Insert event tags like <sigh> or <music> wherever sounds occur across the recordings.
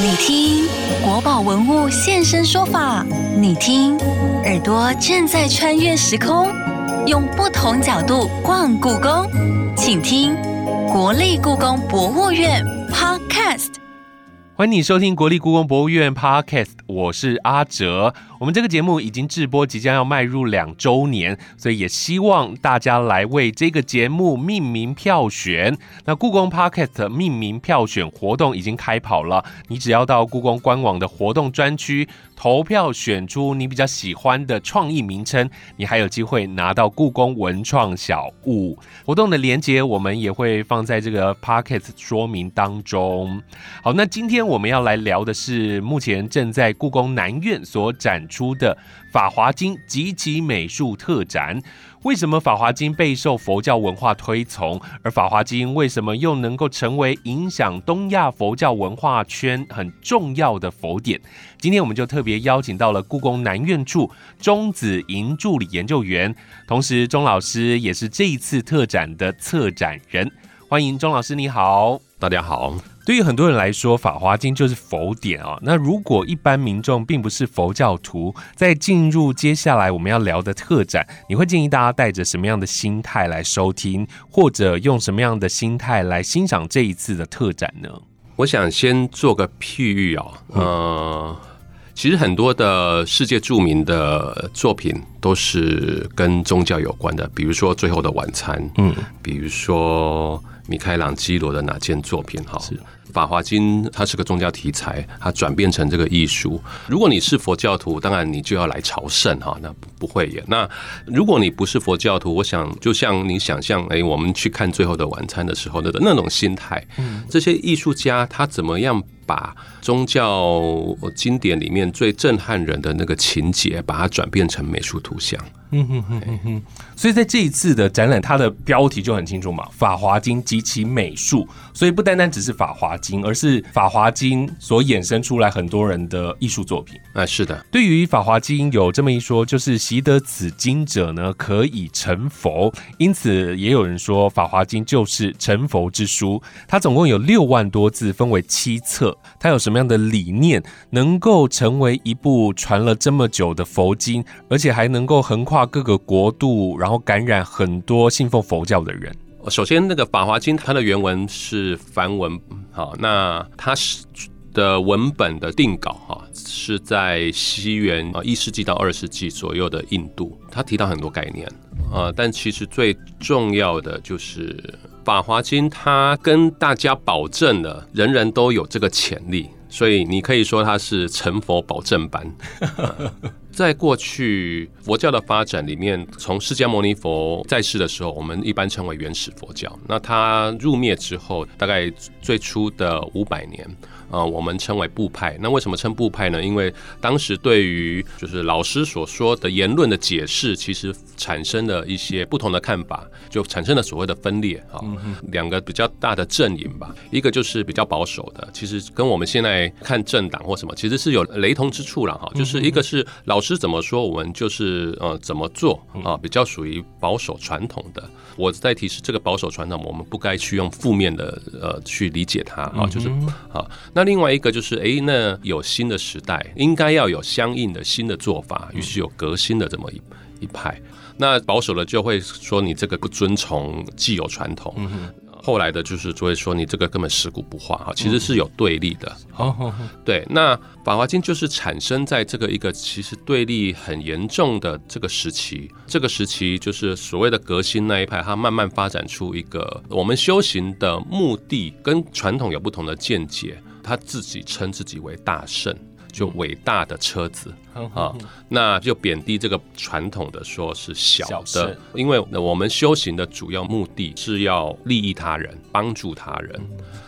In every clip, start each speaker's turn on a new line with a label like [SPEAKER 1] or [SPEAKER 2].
[SPEAKER 1] 你听国宝文物现身说法，你听耳朵正在穿越时空，用不同角度逛故宫，请听国立故宫博物院 Podcast。
[SPEAKER 2] 欢迎你收听国立故宫博物院 Podcast，我是阿哲。我们这个节目已经制播，即将要迈入两周年，所以也希望大家来为这个节目命名票选。那故宫 Podcast 命名票选活动已经开跑了，你只要到故宫官网的活动专区投票，选出你比较喜欢的创意名称，你还有机会拿到故宫文创小物。活动的链接我们也会放在这个 Podcast 说明当中。好，那今天。我们要来聊的是目前正在故宫南院所展出的《法华经》及其美术特展。为什么《法华经》备受佛教文化推崇？而《法华经》为什么又能够成为影响东亚佛教文化圈很重要的佛典？今天我们就特别邀请到了故宫南院处钟子莹助理研究员，同时钟老师也是这一次特展的策展人。欢迎钟老师，你好，
[SPEAKER 3] 大家好。
[SPEAKER 2] 对于很多人来说，《法华经》就是佛典啊。那如果一般民众并不是佛教徒，在进入接下来我们要聊的特展，你会建议大家带着什么样的心态来收听，或者用什么样的心态来欣赏这一次的特展呢？
[SPEAKER 3] 我想先做个譬喻哦，呃，其实很多的世界著名的作品都是跟宗教有关的，比如说《最后的晚餐》，嗯，比如说米开朗基罗的哪件作品？哈，《法华经》它是个宗教题材，它转变成这个艺术。如果你是佛教徒，当然你就要来朝圣哈，那不会耶。那如果你不是佛教徒，我想就像你想象，哎，我们去看《最后的晚餐》的时候的那种心态，这些艺术家他怎么样？把宗教经典里面最震撼人的那个情节，把它转变成美术图像。嗯哼哼
[SPEAKER 2] 哼哼。所以在这一次的展览，它的标题就很清楚嘛，《法华经及其美术》。所以不单单只是《法华经》，而是《法华经》所衍生出来很多人的艺术作品。
[SPEAKER 3] 啊，是的。
[SPEAKER 2] 对于《法华经》有这么一说，就是习得此经者呢，可以成佛。因此，也有人说，《法华经》就是成佛之书。它总共有六万多字，分为七册。它有什么样的理念，能够成为一部传了这么久的佛经，而且还能够横跨各个国度，然后感染很多信奉佛教的人？
[SPEAKER 3] 首先，那个《法华经》它的原文是梵文，好，那它是的文本的定稿哈，是在西元啊一世纪到二世纪左右的印度。它提到很多概念啊，但其实最重要的就是。法华经，它跟大家保证了，人人都有这个潜力，所以你可以说它是成佛保证班。<laughs> <laughs> <laughs> 在过去佛教的发展里面，从释迦牟尼佛在世的时候，我们一般称为原始佛教。那他入灭之后，大概最初的五百年。啊，我们称为部派。那为什么称部派呢？因为当时对于就是老师所说的言论的解释，其实产生了一些不同的看法，就产生了所谓的分裂啊。两个比较大的阵营吧，一个就是比较保守的，其实跟我们现在看政党或什么，其实是有雷同之处了哈。就是一个是老师怎么说，我们就是呃怎么做啊，比较属于保守传统的。我在提示这个保守传统，我们不该去用负面的呃去理解它啊，就是啊。那另外一个就是，哎，那有新的时代，应该要有相应的新的做法，于是有革新的这么一一派。那保守的就会说，你这个不遵从既有传统。后来的就是就会说你这个根本尸骨不化哈，其实是有对立的。好，对，那《法华经》就是产生在这个一个其实对立很严重的这个时期，这个时期就是所谓的革新那一派，它慢慢发展出一个我们修行的目的跟传统有不同的见解，他自己称自己为大圣。就伟大的车子啊，那就贬低这个传统的说是小的，因为我们修行的主要目的是要利益他人，帮助他人。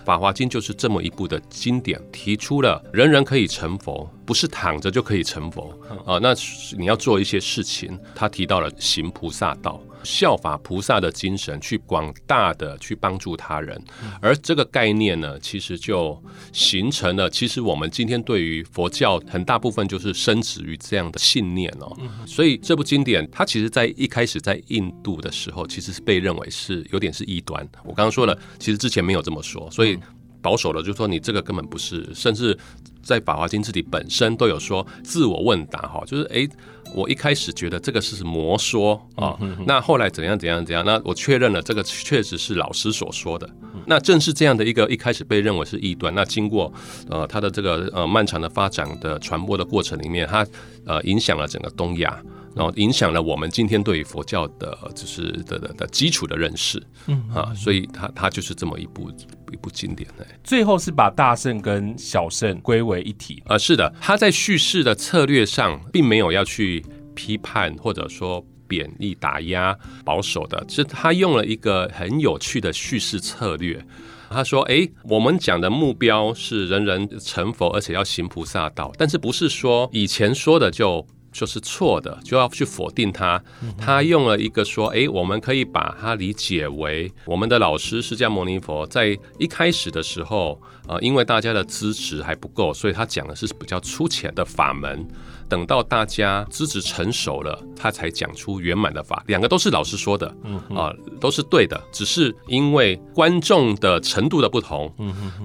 [SPEAKER 3] 法华经就是这么一部的经典，提出了人人可以成佛，不是躺着就可以成佛啊。那你要做一些事情，他提到了行菩萨道。效法菩萨的精神，去广大的去帮助他人，而这个概念呢，其实就形成了。其实我们今天对于佛教很大部分就是生植于这样的信念哦。所以这部经典，它其实在一开始在印度的时候，其实是被认为是有点是异端。我刚刚说了，其实之前没有这么说，所以保守的，就说你这个根本不是，甚至在《法华经》自己本身都有说自我问答哈，就是诶，我一开始觉得这个是魔说啊，那后来怎样怎样怎样，那我确认了这个确实是老师所说的，那正是这样的一个一开始被认为是异端，那经过呃他的这个呃漫长的发展的传播的过程里面，它呃影响了整个东亚。然后影响了我们今天对于佛教的，就是的的的基础的认识，嗯啊，所以它它就是这么一部一部经典呢。
[SPEAKER 2] 最后是把大圣跟小圣归为一体
[SPEAKER 3] 啊，是的，他在叙事的策略上并没有要去批判或者说贬义打压保守的，是他用了一个很有趣的叙事策略。他说：“哎，我们讲的目标是人人成佛，而且要行菩萨道，但是不是说以前说的就。”就是错的，就要去否定他。他用了一个说：“诶，我们可以把它理解为我们的老师释迦牟尼佛在一开始的时候，呃，因为大家的支持还不够，所以他讲的是比较粗浅的法门。等到大家资质成熟了，他才讲出圆满的法。两个都是老师说的，啊，都是对的，只是因为观众的程度的不同。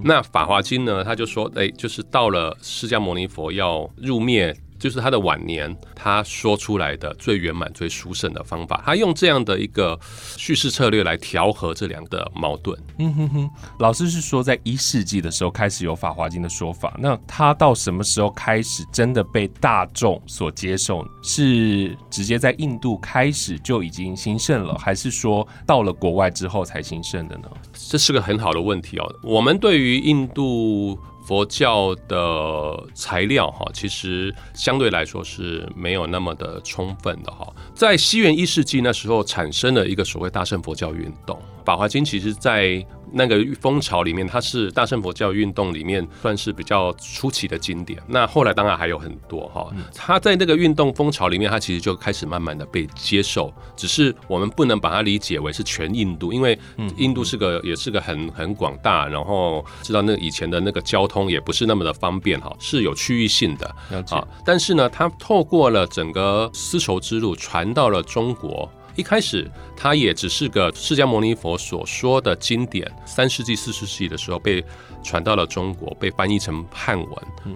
[SPEAKER 3] 那《法华经》呢，他就说：哎，就是到了释迦牟尼佛要入灭。”就是他的晚年，他说出来的最圆满、最殊胜的方法，他用这样的一个叙事策略来调和这两个矛盾。嗯哼
[SPEAKER 2] 哼，老师是说在一世纪的时候开始有《法华经》的说法，那他到什么时候开始真的被大众所接受？是直接在印度开始就已经兴盛了，还是说到了国外之后才兴盛的呢？
[SPEAKER 3] 这是个很好的问题哦。我们对于印度。佛教的材料哈，其实相对来说是没有那么的充分的哈。在西元一世纪那时候，产生了一个所谓大乘佛教运动，《法华经》其实在。那个风潮里面，它是大乘佛教运动里面算是比较出奇的经典。那后来当然还有很多哈，它在那个运动风潮里面，它其实就开始慢慢的被接受。只是我们不能把它理解为是全印度，因为印度是个也是个很很广大，然后知道那以前的那个交通也不是那么的方便哈，是有区域性的
[SPEAKER 2] 啊。
[SPEAKER 3] 但是呢，它透过了整个丝绸之路传到了中国。一开始，它也只是个释迦牟尼佛所说的经典。三世纪、四世纪的时候被传到了中国，被翻译成汉文。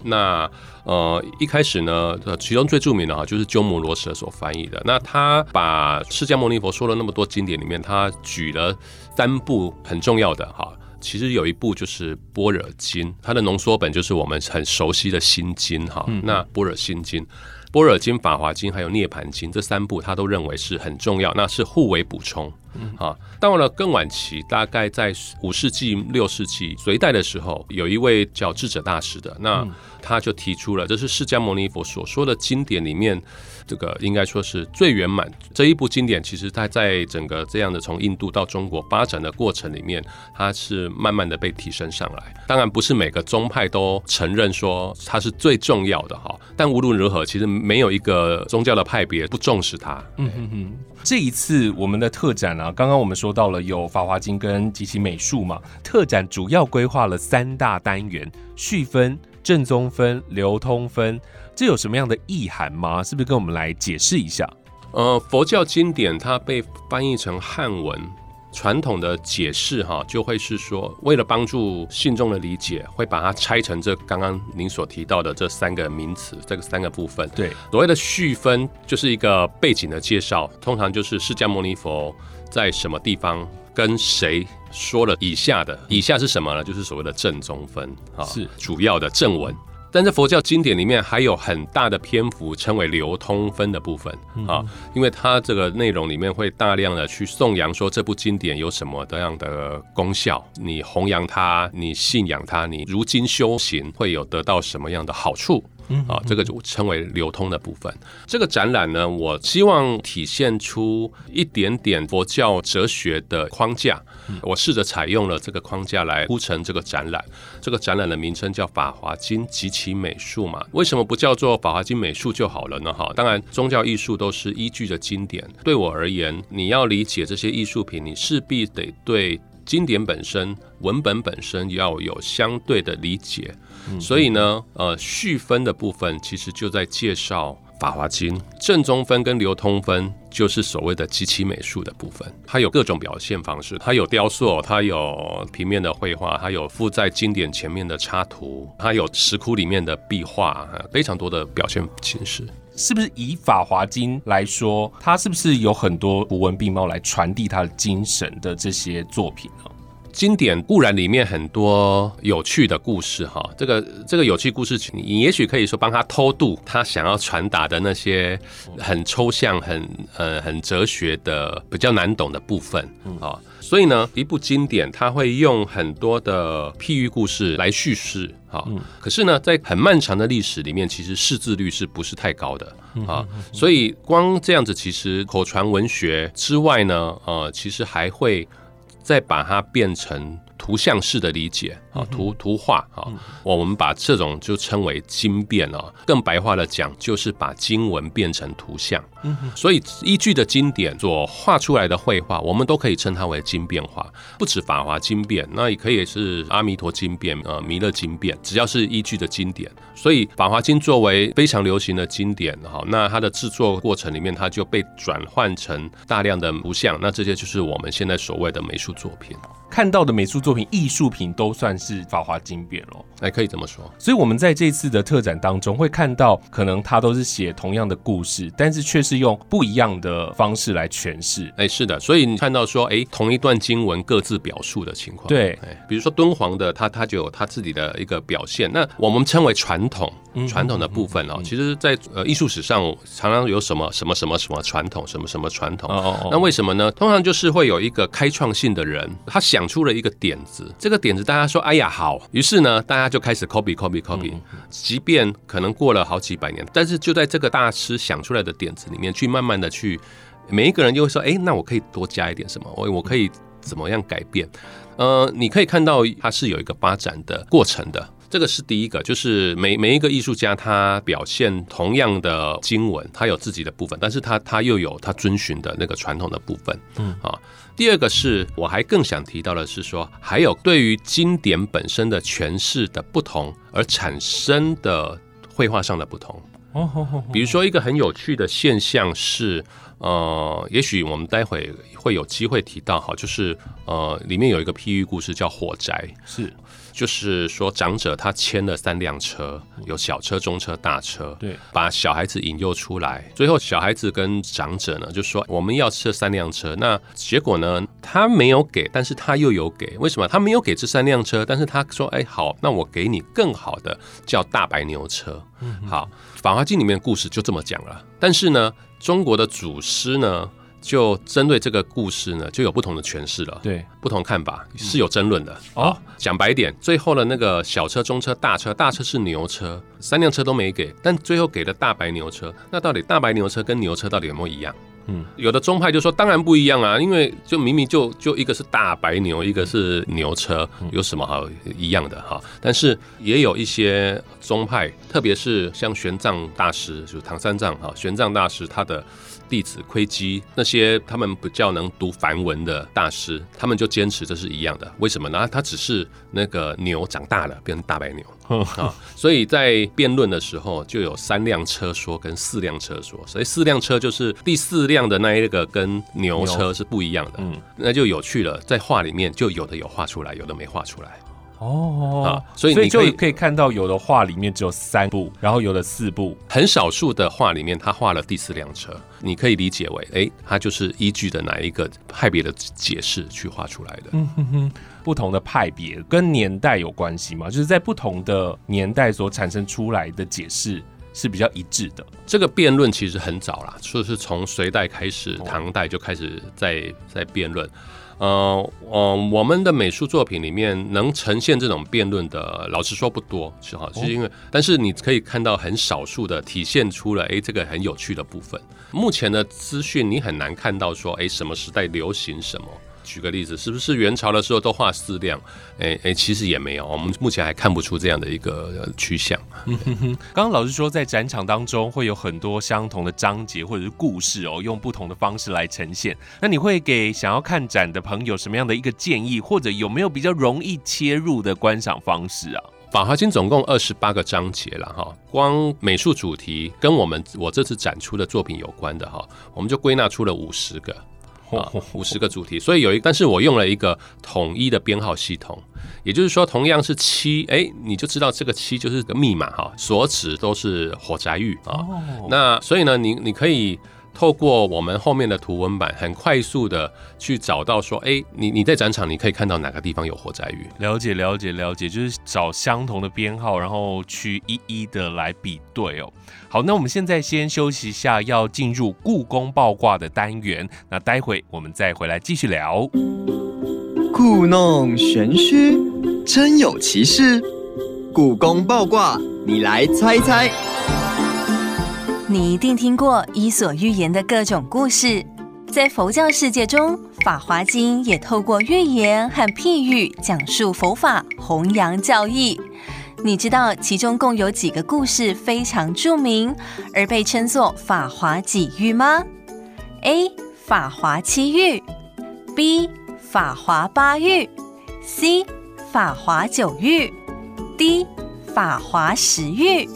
[SPEAKER 3] 那呃，一开始呢，呃，其中最著名的哈就是鸠摩罗什所翻译的。那他把释迦牟尼佛说了那么多经典里面，他举了三部很重要的哈。其实有一部就是《般若经》，它的浓缩本就是我们很熟悉的心经哈。那《般若心经》。《般若经》《法华经》还有《涅盘经》这三部，他都认为是很重要，那是互为补充。啊，到了更晚期，大概在五世纪、六世纪隋代的时候，有一位叫智者大师的，那他就提出了，这是释迦牟尼佛所说的经典里面。这个应该说是最圆满这一部经典，其实它在整个这样的从印度到中国发展的过程里面，它是慢慢的被提升上来。当然不是每个宗派都承认说它是最重要的哈，但无论如何，其实没有一个宗教的派别不重视它。嗯哼
[SPEAKER 2] 哼，这一次我们的特展啊，刚刚我们说到了有《法华经》跟及其美术嘛，特展主要规划了三大单元：序分、正宗分、流通分。这有什么样的意涵吗？是不是跟我们来解释一下？
[SPEAKER 3] 呃，佛教经典它被翻译成汉文，传统的解释哈，就会是说，为了帮助信众的理解，会把它拆成这刚刚您所提到的这三个名词，这个三个部分。
[SPEAKER 2] 对，
[SPEAKER 3] 所谓的序分就是一个背景的介绍，通常就是释迦牟尼佛在什么地方跟谁说了以下的，以下是什么呢？就是所谓的正宗分啊，
[SPEAKER 2] 是
[SPEAKER 3] 主要的正文。但在佛教经典里面，还有很大的篇幅称为流通分的部分啊，因为它这个内容里面会大量的去颂扬说这部经典有什么这样的功效，你弘扬它，你信仰它，你如今修行会有得到什么样的好处。啊，这个就称为流通的部分。这个展览呢，我希望体现出一点点佛教哲学的框架。我试着采用了这个框架来铺成这个展览。这个展览的名称叫《法华经及其美术》嘛？为什么不叫做《法华经美术》就好了呢？哈，当然，宗教艺术都是依据着经典。对我而言，你要理解这些艺术品，你势必得对经典本身、文本本身要有相对的理解。所以呢，呃，序分的部分其实就在介绍法华经》，正中分跟流通分就是所谓的极其美术的部分，它有各种表现方式，它有雕塑，它有平面的绘画，它有附在经典前面的插图，它有石窟里面的壁画，非常多的表现形式。
[SPEAKER 2] 是不是以《法华经》来说，它是不是有很多图文并茂来传递它的精神的这些作品呢？
[SPEAKER 3] 经典固然里面很多有趣的故事哈，这个这个有趣故事，你也许可以说帮他偷渡他想要传达的那些很抽象、很呃很哲学的比较难懂的部分啊。所以呢，一部经典它会用很多的譬喻故事来叙事哈。可是呢，在很漫长的历史里面，其实识字率是不是太高的啊？所以光这样子，其实口传文学之外呢，呃，其实还会。再把它变成图像式的理解啊，图图画啊，我们把这种就称为经变啊。更白话的讲，就是把经文变成图像。所以依据的经典所画出来的绘画，我们都可以称它为经变画。不止法华经变，那也可以是阿弥陀经变、呃弥勒经变，只要是依据的经典。所以法华经作为非常流行的经典，哈，那它的制作过程里面，它就被转换成大量的图像。那这些就是我们现在所谓的美术作品。
[SPEAKER 2] 看到的美术作品、艺术品都算是法华经变咯。
[SPEAKER 3] 哎，可以这么说。
[SPEAKER 2] 所以，我们在这次的特展当中会看到，可能他都是写同样的故事，但是却是用不一样的方式来诠释。
[SPEAKER 3] 哎，是的。所以你看到说，哎，同一段经文各自表述的情况。
[SPEAKER 2] 对，
[SPEAKER 3] 比如说敦煌的，他他就有他自己的一个表现。那我们称为传统，传统的部分哦，其实，在呃艺术史上常常有什么什么什么什么传统，什么什么传统。哦那为什么呢？通常就是会有一个开创性的人，他想。出了一个点子，这个点子大家说，哎呀好，于是呢，大家就开始 copy copy copy，即便可能过了好几百年，但是就在这个大师想出来的点子里面，去慢慢的去，每一个人就会说，哎，那我可以多加一点什么，我我可以怎么样改变？呃，你可以看到它是有一个发展的过程的。这个是第一个，就是每每一个艺术家他表现同样的经文，他有自己的部分，但是他他又有他遵循的那个传统的部分，嗯啊。第二个是我还更想提到的是说，还有对于经典本身的诠释的不同而产生的绘画上的不同。哦，比如说一个很有趣的现象是，呃，也许我们待会会有机会提到，哈，就是呃，里面有一个譬喻故事叫火宅，
[SPEAKER 2] 是。
[SPEAKER 3] 就是说，长者他牵了三辆车，有小车、中车、大车，
[SPEAKER 2] 对，
[SPEAKER 3] 把小孩子引诱出来。最后，小孩子跟长者呢，就说我们要这三辆车。那结果呢，他没有给，但是他又有给。为什么？他没有给这三辆车，但是他说，哎，好，那我给你更好的，叫大白牛车。好，《法华经》里面故事就这么讲了。但是呢，中国的祖师呢？就针对这个故事呢，就有不同的诠释了，
[SPEAKER 2] 对，
[SPEAKER 3] 不同看法是有争论的。哦，讲白点，最后的那个小车、中车、大车，大车是牛车，三辆车都没给，但最后给了大白牛车。那到底大白牛车跟牛车到底有没有一样？嗯，有的宗派就说当然不一样啊，因为就明明就就一个是大白牛，一个是牛车，有什么好一样的哈？但是也有一些宗派，特别是像玄奘大师，就是唐三藏哈，玄奘大师他的。弟子窥基那些他们比较能读梵文的大师，他们就坚持这是一样的。为什么呢？他只是那个牛长大了变成大白牛 <laughs> 啊，所以在辩论的时候就有三辆车说跟四辆车说，所以四辆车就是第四辆的那一个跟牛车是不一样的。嗯，那就有趣了，在画里面就有的有画出来，有的没画出来。
[SPEAKER 2] 哦，啊，所以你就可以看到，有的画里面只有三部，然后有的四部，
[SPEAKER 3] 很少数的画里面他画了第四辆车，你可以理解为，哎，他就是依据的哪一个派别的解释去画出来的。嗯哼
[SPEAKER 2] 哼，不同的派别跟年代有关系吗？就是在不同的年代所产生出来的解释是比较一致的。
[SPEAKER 3] 这个辩论其实很早啦，就是从隋代开始，唐代就开始在在辩论。呃，呃，我们的美术作品里面能呈现这种辩论的，老实说不多，是哈，是因为，但是你可以看到很少数的体现出了，哎，这个很有趣的部分。目前的资讯你很难看到说，哎，什么时代流行什么。举个例子，是不是元朝的时候都画四亮？哎哎，其实也没有，我们目前还看不出这样的一个趋向。<laughs>
[SPEAKER 2] 刚刚老师说，在展场当中会有很多相同的章节或者是故事哦，用不同的方式来呈现。那你会给想要看展的朋友什么样的一个建议，或者有没有比较容易切入的观赏方式啊？
[SPEAKER 3] 《法华经》总共二十八个章节了哈，光美术主题跟我们我这次展出的作品有关的哈，我们就归纳出了五十个。啊，<laughs> 五十个主题，所以有一，但是我用了一个统一的编号系统，也就是说，同样是七，哎，你就知道这个七就是个密码哈，所指都是火宅域啊。那所以呢，你你可以。透过我们后面的图文版，很快速的去找到说，哎，你你在展场你可以看到哪个地方有火灾鱼？
[SPEAKER 2] 了解了解了解，就是找相同的编号，然后去一一的来比对哦。好，那我们现在先休息一下，要进入故宫爆卦的单元，那待会我们再回来继续聊。
[SPEAKER 4] 故弄玄虚，真有其事。故宫爆卦，你来猜猜。
[SPEAKER 1] 你一定听过《伊索寓言》的各种故事，在佛教世界中，《法华经》也透过寓言和譬喻讲述佛法，弘扬教义。你知道其中共有几个故事非常著名，而被称作《法华几喻》吗？A. 法华七喻，B. 法华八喻，C. 法华九喻，D. 法华十喻。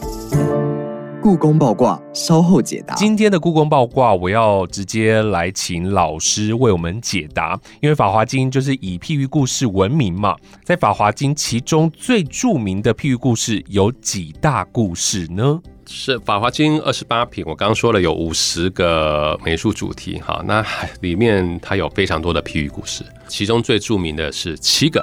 [SPEAKER 4] 故宫爆卦，稍后解答。
[SPEAKER 2] 今天的故宫爆卦，我要直接来请老师为我们解答。因为《法华经》就是以譬喻故事闻名嘛，在《法华经》其中最著名的譬喻故事有几大故事呢？
[SPEAKER 3] 是《法华经》二十八品，我刚刚说了有五十个美术主题，哈，那里面它有非常多的譬喻故事，其中最著名的是七个。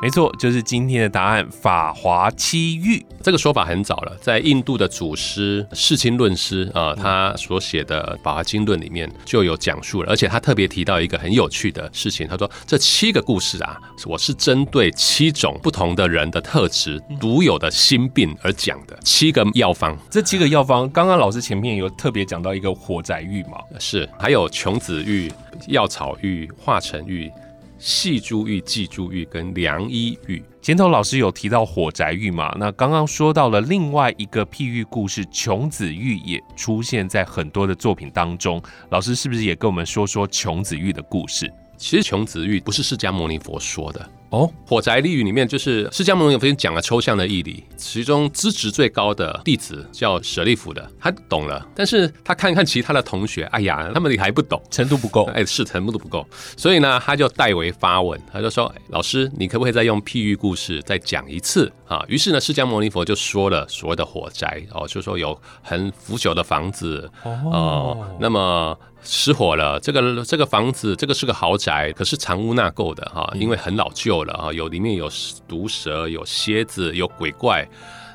[SPEAKER 2] 没错，就是今天的答案《法华七喻》。
[SPEAKER 3] 这个说法很早了，在印度的祖师世亲论师啊，他所写的《法华经论》里面就有讲述了，而且他特别提到一个很有趣的事情，他说这七个故事啊，我是针对七种不同的人的特质、独有的心病而讲的七个药方。
[SPEAKER 2] 这七个药方，刚刚老师前面有特别讲到一个火宅玉嘛，
[SPEAKER 3] 是，还有琼子玉、药草玉、化成玉。细珠玉、寄珠玉跟良医玉，
[SPEAKER 2] 前头老师有提到火宅玉嘛？那刚刚说到了另外一个譬喻故事，琼子玉也出现在很多的作品当中。老师是不是也跟我们说说琼子玉的故事？
[SPEAKER 3] 其实琼子玉不是释迦牟尼佛说的。哦，火宅立语里面就是释迦牟尼佛讲了抽象的义理，其中资质最高的弟子叫舍利弗的，他懂了，但是他看看其他的同学，哎呀，他们还不懂，<laughs>
[SPEAKER 2] 程度不够，
[SPEAKER 3] 哎，是程度不够，所以呢，他就代为发问，他就说，老师，你可不可以再用譬喻故事再讲一次啊？于是呢，释迦牟尼佛就说了所谓的火宅哦，就说有很腐朽的房子哦，那么。失火了，这个这个房子，这个是个豪宅，可是藏污纳垢的哈，因为很老旧了哈，有里面有毒蛇，有蝎子，有鬼怪。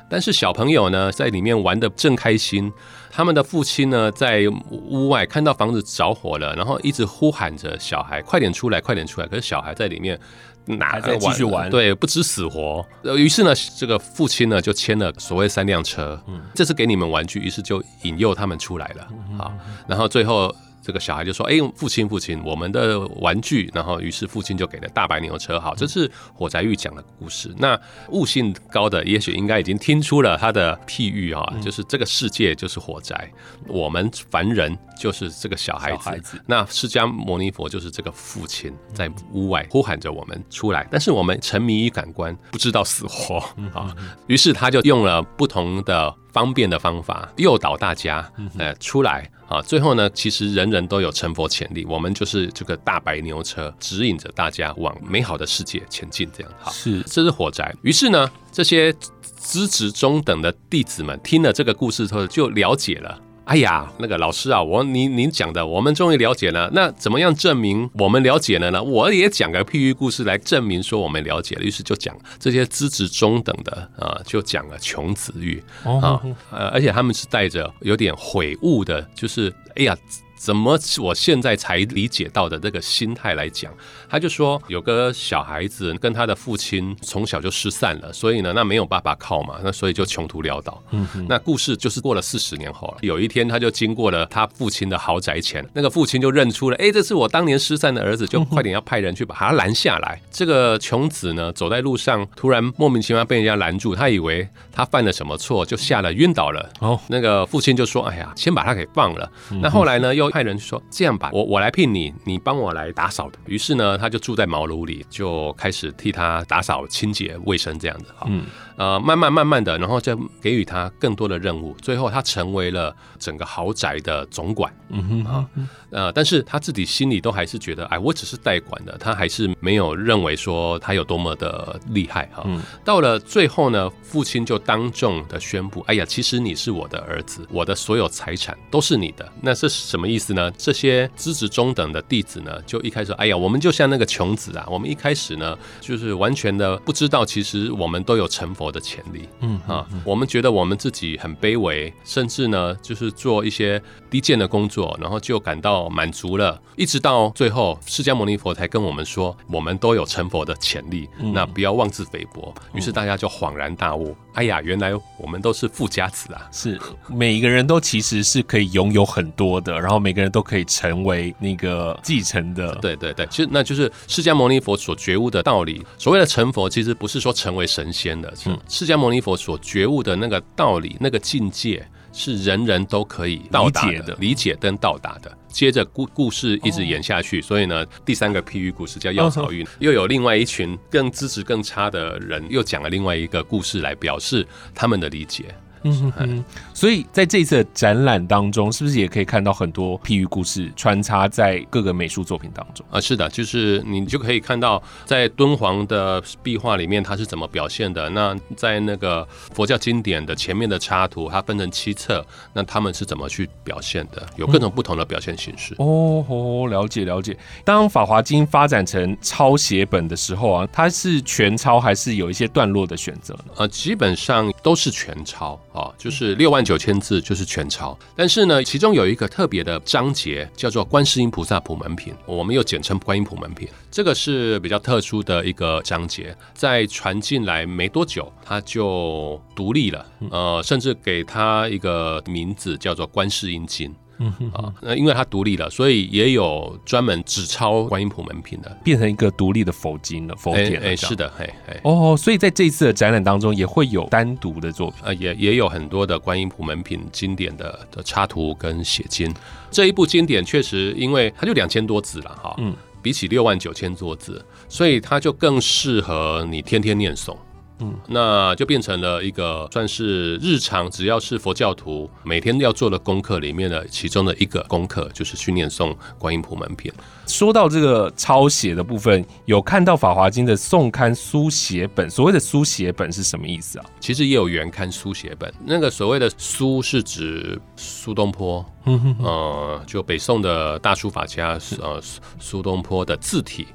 [SPEAKER 3] 但是小朋友呢，在里面玩的正开心，他们的父亲呢，在屋外看到房子着火了，然后一直呼喊着小孩快点出来，快点出来。可是小孩在里面
[SPEAKER 2] 哪在继续玩？
[SPEAKER 3] 对，不知死活。于是呢，这个父亲呢就牵了所谓三辆车，这是给你们玩具，于是就引诱他们出来了。好，然后最后。这个小孩就说：“哎，父亲，父亲，我们的玩具。”然后，于是父亲就给了大白牛车。好，这是火宅玉讲的故事。那悟性高的，也许应该已经听出了他的譬喻啊，就是这个世界就是火宅，我们凡人就是这个小孩子。那释迦牟尼佛就是这个父亲，在屋外呼喊着我们出来，但是我们沉迷于感官，不知道死活啊。于是他就用了不同的。方便的方法诱导大家，呃，出来啊！最后呢，其实人人都有成佛潜力，我们就是这个大白牛车，指引着大家往美好的世界前进。这样好，
[SPEAKER 2] 是，
[SPEAKER 3] 这是火灾。于是呢，这些资质中等的弟子们听了这个故事之后，就了解了。哎呀，那个老师啊，我您您讲的，我们终于了解了。那怎么样证明我们了解了呢？我也讲个譬喻故事来证明说我们了解了。于是就讲这些资质中等的啊，就讲了穷子玉啊，呃，而且他们是带着有点悔悟的，就是哎呀。怎么我现在才理解到的这个心态来讲，他就说有个小孩子跟他的父亲从小就失散了，所以呢，那没有爸爸靠嘛，那所以就穷途潦倒。嗯，那故事就是过了四十年后了，有一天他就经过了他父亲的豪宅前，那个父亲就认出了，哎，这是我当年失散的儿子，就快点要派人去把他拦下来。这个穷子呢，走在路上，突然莫名其妙被人家拦住，他以为他犯了什么错，就吓得晕倒了。哦，那个父亲就说，哎呀，先把他给放了。那后来呢，又派人说这样吧，我我来聘你，你帮我来打扫的。于是呢，他就住在茅庐里，就开始替他打扫、清洁、卫生这样子哈。
[SPEAKER 2] 嗯
[SPEAKER 3] 呃，慢慢慢慢的，然后再给予他更多的任务，最后他成为了整个豪宅的总管。
[SPEAKER 2] 嗯哼
[SPEAKER 3] 啊，呃，但是他自己心里都还是觉得，哎，我只是代管的，他还是没有认为说他有多么的厉害哈。
[SPEAKER 2] 嗯
[SPEAKER 3] 到了最后呢，父亲就当众的宣布，哎呀，其实你是我的儿子，我的所有财产都是你的。那是什么意思呢？这些资质中等的弟子呢，就一开始，哎呀，我们就像那个穷子啊，我们一开始呢，就是完全的不知道，其实我们都有成佛的潜力。
[SPEAKER 2] 嗯
[SPEAKER 3] 啊，我们觉得我们自己很卑微，甚至呢，就是做一些低贱的工作，然后就感到满足了。一直到最后，释迦牟尼佛才跟我们说，我们都有成佛的潜力，那不要妄自菲薄。于是大家就恍然大悟，哎呀，原来我们都是富家子啊！
[SPEAKER 2] 是每一个人都其实是可以拥有很多的，然后每个人都可以成为那个继承的。
[SPEAKER 3] 对对对，其实那就是释迦牟尼佛所觉悟的道理。所谓的成佛，其实不是说成为神仙的，是释迦牟尼佛所觉悟的那个道理、那个境界，是人人都可以到达
[SPEAKER 2] 理解的
[SPEAKER 3] 理解跟到达的。接着故故事一直演下去，所以呢，第三个譬喻故事叫药草运，又有另外一群更资质更差的人，又讲了另外一个故事来表示他们的理解。
[SPEAKER 2] 嗯所以在这一次的展览当中，是不是也可以看到很多譬喻故事穿插在各个美术作品当中？
[SPEAKER 3] 啊，是的，就是你就可以看到在敦煌的壁画里面它是怎么表现的。那在那个佛教经典的前面的插图，它分成七册，那他们是怎么去表现的？有各种不同的表现形式。
[SPEAKER 2] 哦哦，了解了解。当《法华经》发展成抄写本的时候啊，它是全抄还是有一些段落的选择呢？
[SPEAKER 3] 呃，基本上都是全抄啊，就是六万九千字就是全抄。但是呢，其中有一个特别的章节叫做《观世音菩萨普门品》，我们又简称观音普门品。这个是比较特殊的一个章节，在传进来没多久，它就独立了，呃，甚至给它一个名字叫做《观世音经》。
[SPEAKER 2] 嗯哼，
[SPEAKER 3] 啊，那因为它独立了，所以也有专门只抄观音普门品的
[SPEAKER 2] 变成一个独立的佛经了，佛
[SPEAKER 3] 哎
[SPEAKER 2] 典了。这样
[SPEAKER 3] 哎是。的，嘿嘿。
[SPEAKER 2] 哦，所以在这一次的展览当中，也会有单独的作品。
[SPEAKER 3] 呃，也也有很多的观音普门品经典的的插图跟写经。这一部经典确实，因为它就两千多字了哈，
[SPEAKER 2] 嗯，
[SPEAKER 3] 比起六万九千多字，所以它就更适合你天天念诵。
[SPEAKER 2] 嗯，
[SPEAKER 3] 那就变成了一个算是日常，只要是佛教徒每天要做的功课里面的其中的一个功课，就是去念诵观音普门品。
[SPEAKER 2] 说到这个抄写的部分，有看到《法华经》的宋刊书写本。所谓的书写本是什么意思啊？
[SPEAKER 3] 其实也有原刊书写本，那个所谓的书是指苏东坡，呃，就北宋的大书法家呃苏苏东坡的字体。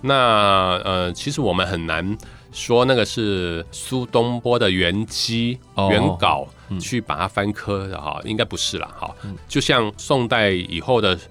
[SPEAKER 3] 那呃，其实我们很难说那个是苏东坡的原机
[SPEAKER 2] 哦。
[SPEAKER 3] 原稿去把它翻科的哈，应该不是啦哈。就像宋代以后的书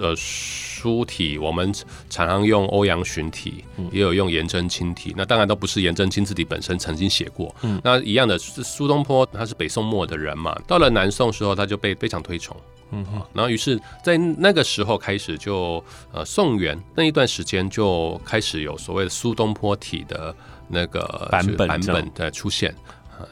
[SPEAKER 3] 呃书体，我们常常用欧阳询体，也有用颜真卿体，那当然都不是颜真卿自己本身曾经写过。那一样的，苏苏东坡他是北宋末的人嘛，到了南宋时候他就被非常推崇。
[SPEAKER 2] 嗯哼，
[SPEAKER 3] 然后于是，在那个时候开始就呃宋元那一段时间就开始有所谓的苏东坡体的那个
[SPEAKER 2] 版
[SPEAKER 3] 本版
[SPEAKER 2] 本
[SPEAKER 3] 的出现，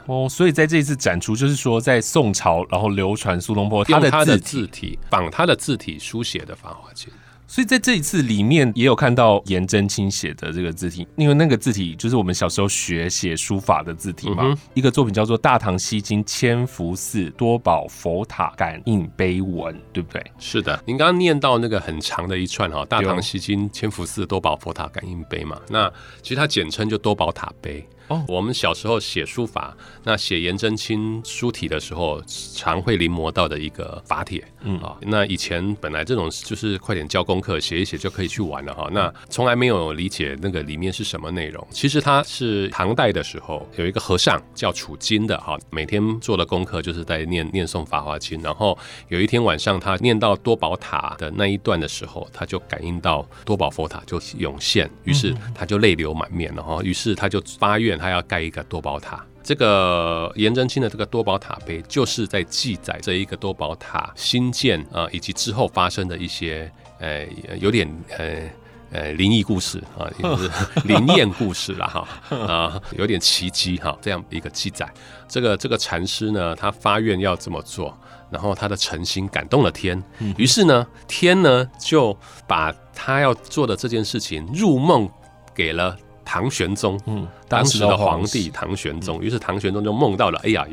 [SPEAKER 2] 哦，所以在这一次展出，就是说在宋朝，然后流传苏东坡他的字体，
[SPEAKER 3] 仿他的字体书写的《繁华经》。
[SPEAKER 2] 所以在这一次里面也有看到颜真卿写的这个字体，因为那个字体就是我们小时候学写书法的字体嘛。
[SPEAKER 3] 嗯
[SPEAKER 2] 一个作品叫做《大唐西京千福寺多宝佛塔感应碑文》，对不对？
[SPEAKER 3] 是的，您刚刚念到那个很长的一串哈，《大唐西京千福寺多宝佛塔感应碑》嘛，那其实它简称就多宝塔碑。
[SPEAKER 2] 哦
[SPEAKER 3] 我们小时候写书法，那写颜真卿书体的时候，常会临摹到的一个法帖。
[SPEAKER 2] 嗯
[SPEAKER 3] 啊，那以前本来这种就是快点交功课，写一写就可以去玩了哈。那从来没有理解那个里面是什么内容。其实它是唐代的时候有一个和尚叫楚金的哈，每天做的功课就是在念念诵《法华经》，然后有一天晚上他念到多宝塔的那一段的时候，他就感应到多宝佛塔就涌现，于是他就泪流满面了哈。于是他就发愿，他要盖一个多宝塔。这个颜真卿的这个多宝塔碑，就是在记载这一个多宝塔新建啊、呃以及之后发生的一些呃有点呃呃灵异故事啊，也就是 <laughs> 灵验故事了哈啊，有点奇迹哈，这样一个记载。这个这个禅师呢，他发愿要这么做，然后他的诚心感动了天，于是呢，天呢就把他要做的这件事情入梦给了。唐玄宗，嗯，当时的皇帝唐玄宗，于是唐玄宗就梦到了，哎呀，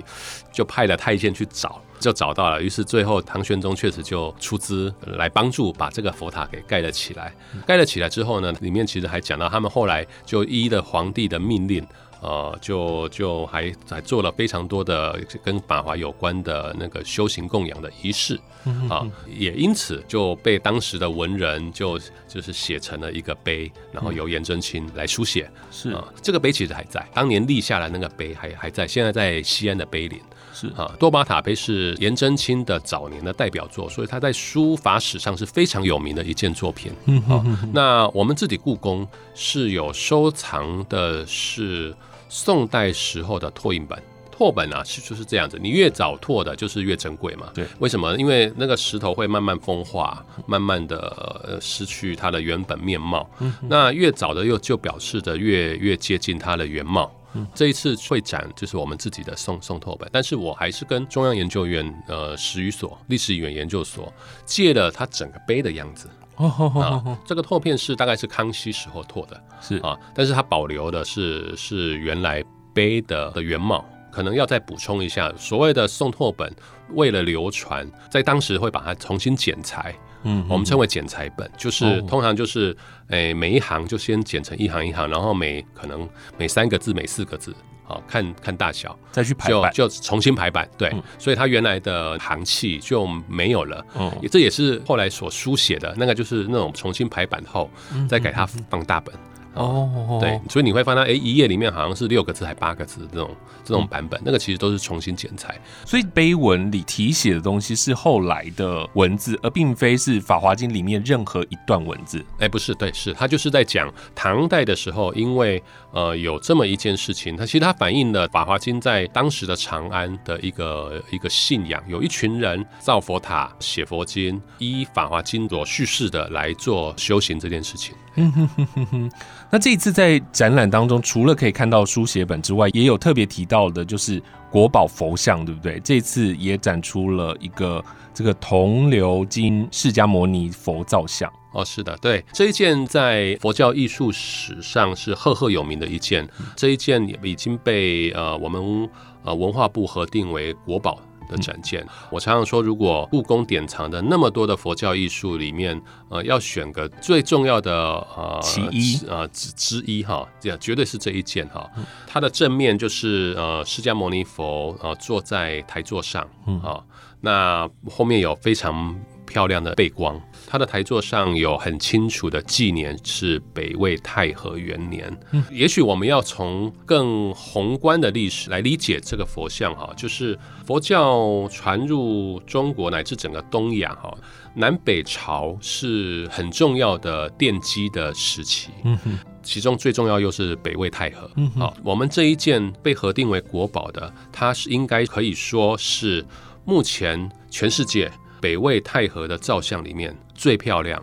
[SPEAKER 3] 就派了太监去找，就找到了。于是最后唐玄宗确实就出资来帮助把这个佛塔给盖了起来。盖了起来之后呢，里面其实还讲到他们后来就依的皇帝的命令。呃，就就还还做了非常多的跟法华有关的那个修行供养的仪式，啊，也因此就被当时的文人就就是写成了一个碑，然后由颜真卿来书写。
[SPEAKER 2] 是啊，
[SPEAKER 3] 这个碑其实还在，当年立下来那个碑还还在，现在在西安的碑林。
[SPEAKER 2] 是
[SPEAKER 3] 啊，多巴塔碑是颜真卿的早年的代表作，所以他在书法史上是非常有名的一件作品。嗯好，那我们自己故宫是有收藏的是。宋代时候的拓印本，拓本啊是就是这样子，你越早拓的，就是越珍贵嘛。
[SPEAKER 2] 对，
[SPEAKER 3] 为什么？因为那个石头会慢慢风化，慢慢的呃失去它的原本面貌。嗯，那越早的又就表示着越越接近它的原貌。嗯，这一次会展就是我们自己的宋宋拓本，但是我还是跟中央研究院呃史语所历史语言研究所借了它整个碑的样子。啊，这个拓片是大概是康熙时候拓的，<laughs>
[SPEAKER 2] 是
[SPEAKER 3] 啊，但是它保留的是是原来碑的的原貌，可能要再补充一下，所谓的宋拓本，为了流传，在当时会把它重新剪裁，嗯，我们称为剪裁本，就是通常就是，诶，每一行就先剪成一行一行，然后每可能每三个字、每四个字。哦，看看大小，
[SPEAKER 2] 再去排版，
[SPEAKER 3] 就重新排版，对，所以它原来的行气就没有了。嗯，这也是后来所书写的那个，就是那种重新排版后，再给它放大本。哦，对，所以你会发现，哎，一页里面好像是六个字还八个字这种这种版本，那个其实都是重新剪裁。
[SPEAKER 2] 所以碑文里题写的东西是后来的文字，而并非是《法华经》里面任何一段文字。
[SPEAKER 3] 哎，不是，对，是他就是在讲唐代的时候，因为呃有这么一件事情，它其实它反映了《法华经》在当时的长安的一个一个信仰，有一群人造佛塔、写佛经，依《法华经》所叙事的来做修行这件事情。<laughs>
[SPEAKER 2] 那这一次在展览当中，除了可以看到书写本之外，也有特别提到的，就是国宝佛像，对不对？这次也展出了一个这个铜鎏金释迦牟尼佛造像。
[SPEAKER 3] 哦，是的，对，这一件在佛教艺术史上是赫赫有名的一件，这一件已经被呃我们呃文化部核定为国宝。的展件，我常常说，如果故宫典藏的那么多的佛教艺术里面，呃，要选个最重要的呃
[SPEAKER 2] 其一
[SPEAKER 3] 呃之之一哈，这样绝对是这一件哈。它的正面就是呃释迦牟尼佛呃坐在台座上，啊，那后面有非常漂亮的背光。它的台座上有很清楚的纪年是北魏太和元年。嗯，也许我们要从更宏观的历史来理解这个佛像哈，就是佛教传入中国乃至整个东亚哈，南北朝是很重要的奠基的时期。嗯哼，其中最重要又是北魏太和。嗯，好，我们这一件被核定为国宝的，它是应该可以说是目前全世界。北魏太和的造像里面最漂亮，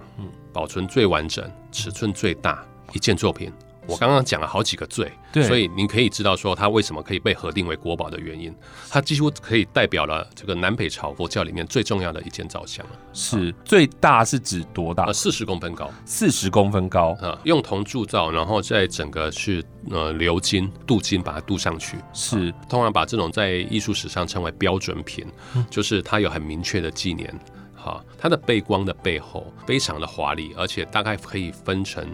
[SPEAKER 3] 保存最完整，尺寸最大一件作品。我刚刚讲了好几个罪，
[SPEAKER 2] 对，
[SPEAKER 3] 所以您可以知道说它为什么可以被核定为国宝的原因。它几乎可以代表了这个南北朝佛教里面最重要的一件造像
[SPEAKER 2] 是最大是指多大？
[SPEAKER 3] 四十公分高，
[SPEAKER 2] 四十公分高
[SPEAKER 3] 啊！用铜铸造，然后再整个是呃鎏金镀金把它镀上去。
[SPEAKER 2] 是，
[SPEAKER 3] 通常把这种在艺术史上称为标准品，就是它有很明确的纪年。好，它的背光的背后非常的华丽，而且大概可以分成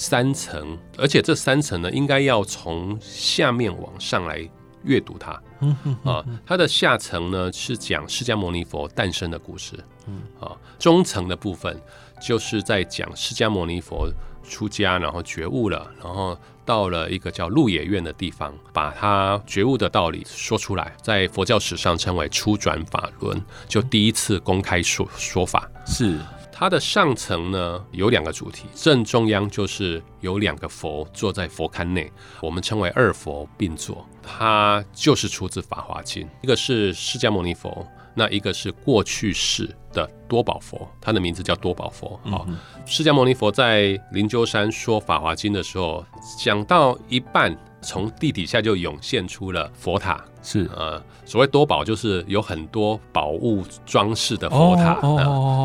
[SPEAKER 3] 三层，而且这三层呢，应该要从下面往上来阅读它。嗯啊，它的下层呢是讲释迦牟尼佛诞生的故事。嗯啊，中层的部分就是在讲释迦牟尼佛出家，然后觉悟了，然后。到了一个叫鹿野苑的地方，把他觉悟的道理说出来，在佛教史上称为初转法轮，就第一次公开说说法。
[SPEAKER 2] 是
[SPEAKER 3] 它的上层呢有两个主题，正中央就是有两个佛坐在佛龛内，我们称为二佛并坐，它就是出自《法华经》，一个是释迦牟尼佛。那一个是过去式的多宝佛，他的名字叫多宝佛。好，释迦牟尼佛在灵鹫山说《法华经》的时候，讲到一半，从地底下就涌现出了佛塔。
[SPEAKER 2] 是
[SPEAKER 3] 呃，所谓多宝就是有很多宝物装饰的佛塔，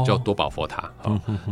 [SPEAKER 3] 叫多宝佛塔。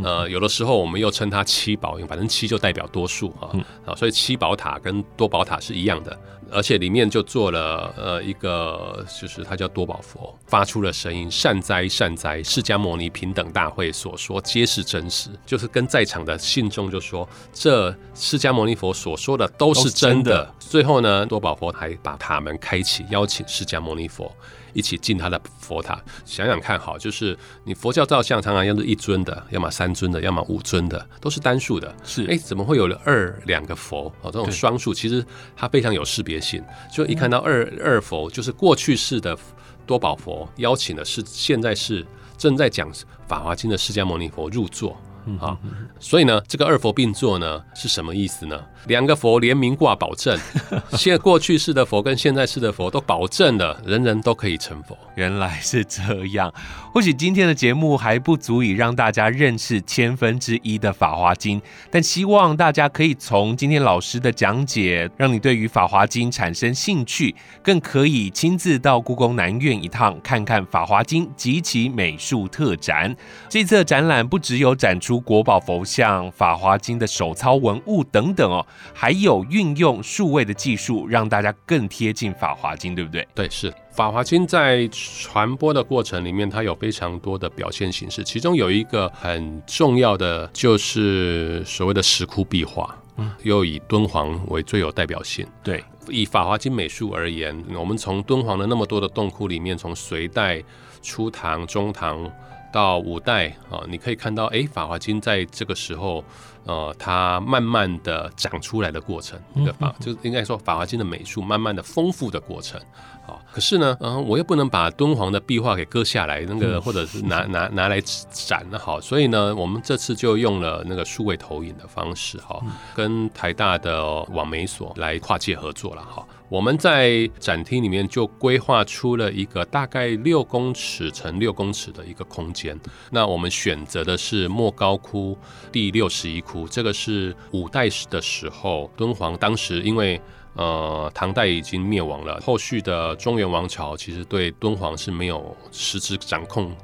[SPEAKER 3] 呃，有的时候我们又称它七宝，因为反正七就代表多数啊。啊，所以七宝塔跟多宝塔是一样的。而且里面就做了呃一个，就是它叫多宝佛，发出了声音，善哉善哉，释迦牟尼平等大会所说皆是真实，就是跟在场的信众就说，这释迦牟尼佛所说的都是真的。最后呢，多宝佛还把塔门开启，邀请释迦牟尼佛。一起进他的佛塔，想想看好，就是你佛教造像常常要是一尊的，要么三尊的，要么五尊的，都是单数的。
[SPEAKER 2] 是，
[SPEAKER 3] 哎，怎么会有了二两个佛？哦，这种双数其实它非常有识别性，就一看到二二佛，就是过去式的多宝佛邀请的是现在是正在讲法华经的释迦牟尼佛入座。啊，所以呢，这个二佛并坐呢是什么意思呢？两个佛联名挂保证，<laughs> 现过去式的佛跟现在式的佛都保证了，人人都可以成佛。
[SPEAKER 2] 原来是这样。或许今天的节目还不足以让大家认识千分之一的《法华经》，但希望大家可以从今天老师的讲解，让你对于《法华经》产生兴趣，更可以亲自到故宫南院一趟，看看《法华经》及其美术特展。这次的展览不只有展出。国宝佛像、法华经的手抄文物等等哦，还有运用数位的技术，让大家更贴近法华经，对不对？
[SPEAKER 3] 对，是法华经在传播的过程里面，它有非常多的表现形式，其中有一个很重要的就是所谓的石窟壁画，嗯，又以敦煌为最有代表性。
[SPEAKER 2] 对，
[SPEAKER 3] 以法华经美术而言，我们从敦煌的那么多的洞窟里面，从隋代、初唐、中唐。到五代啊，你可以看到，哎，《法华经》在这个时候，呃，它慢慢的长出来的过程，一个法？就应该说，《法华经》的美术慢慢的丰富的过程。好，可是呢，嗯，我又不能把敦煌的壁画给割下来，那个或者是拿拿拿来展的，好，所以呢，我们这次就用了那个数位投影的方式，哈，跟台大的网媒所来跨界合作了，哈。我们在展厅里面就规划出了一个大概六公尺乘六公尺的一个空间。那我们选择的是莫高窟第六十一窟，这个是五代的时候敦煌当时因为。呃，唐代已经灭亡了，后续的中原王朝其实对敦煌是没有实质掌控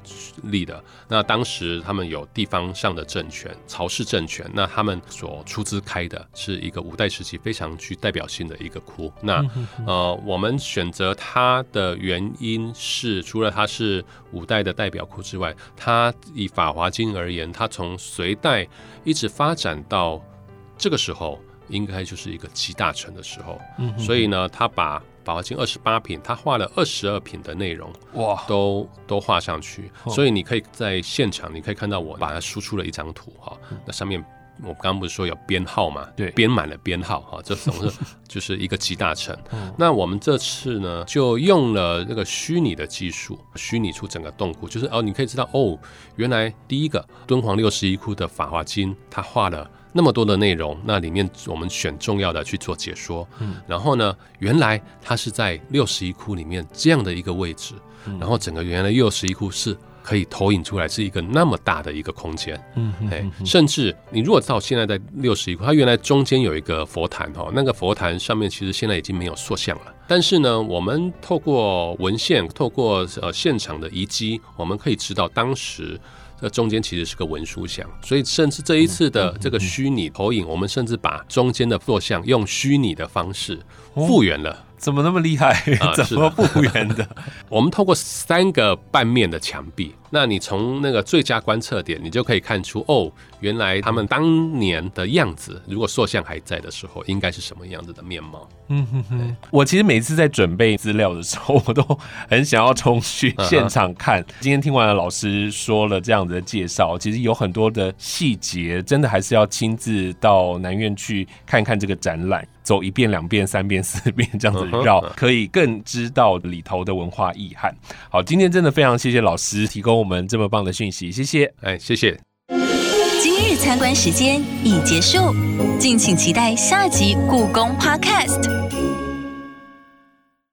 [SPEAKER 3] 力的。那当时他们有地方上的政权，曹氏政权，那他们所出资开的是一个五代时期非常具代表性的一个窟。那呃，我们选择它的原因是，除了它是五代的代表窟之外，它以《法华经》而言，它从隋代一直发展到这个时候。应该就是一个集大成的时候，所以呢，他把《法华经》二十八品，他画了二十二品的内容，哇，都都画上去。所以你可以在现场，你可以看到我把它输出了一张图哈，那上面我刚刚不是说有编号嘛？
[SPEAKER 2] 对，
[SPEAKER 3] 编满了编号哈，这总是 <laughs> 就是一个集大成。那我们这次呢，就用了那个虚拟的技术，虚拟出整个洞窟，就是哦，你可以知道哦，原来第一个敦煌六十一窟的《法华经》，他画了。那么多的内容，那里面我们选重要的去做解说。嗯，然后呢，原来它是在六十一窟里面这样的一个位置，然后整个原来六十一窟是可以投影出来是一个那么大的一个空间。嗯，哎，甚至你如果到现在在六十一窟，它原来中间有一个佛坛哈，那个佛坛上面其实现在已经没有塑像了。但是呢，我们透过文献，透过呃现场的遗迹，我们可以知道当时。这中间其实是个文书箱，所以甚至这一次的这个虚拟投影，我们甚至把中间的坐像用虚拟的方式复原了。
[SPEAKER 2] 怎么那么厉害？<laughs> 怎么复原的？<laughs>
[SPEAKER 3] 我们透过三个半面的墙壁，那你从那个最佳观测点，你就可以看出哦，原来他们当年的样子，如果塑像还在的时候，应该是什么样子的面貌？嗯
[SPEAKER 2] 哼哼。我其实每次在准备资料的时候，我都很想要重去 <laughs> 现场看。今天听完了老师说了这样子的介绍，其实有很多的细节，真的还是要亲自到南院去看看这个展览。走一遍、两遍、三遍、四遍这样子绕，可以更知道里头的文化意涵。好，今天真的非常谢谢老师提供我们这么棒的讯息，谢谢，
[SPEAKER 3] 哎，谢谢。
[SPEAKER 1] 今日参观时间已结束，敬请期待下集故宫 Podcast。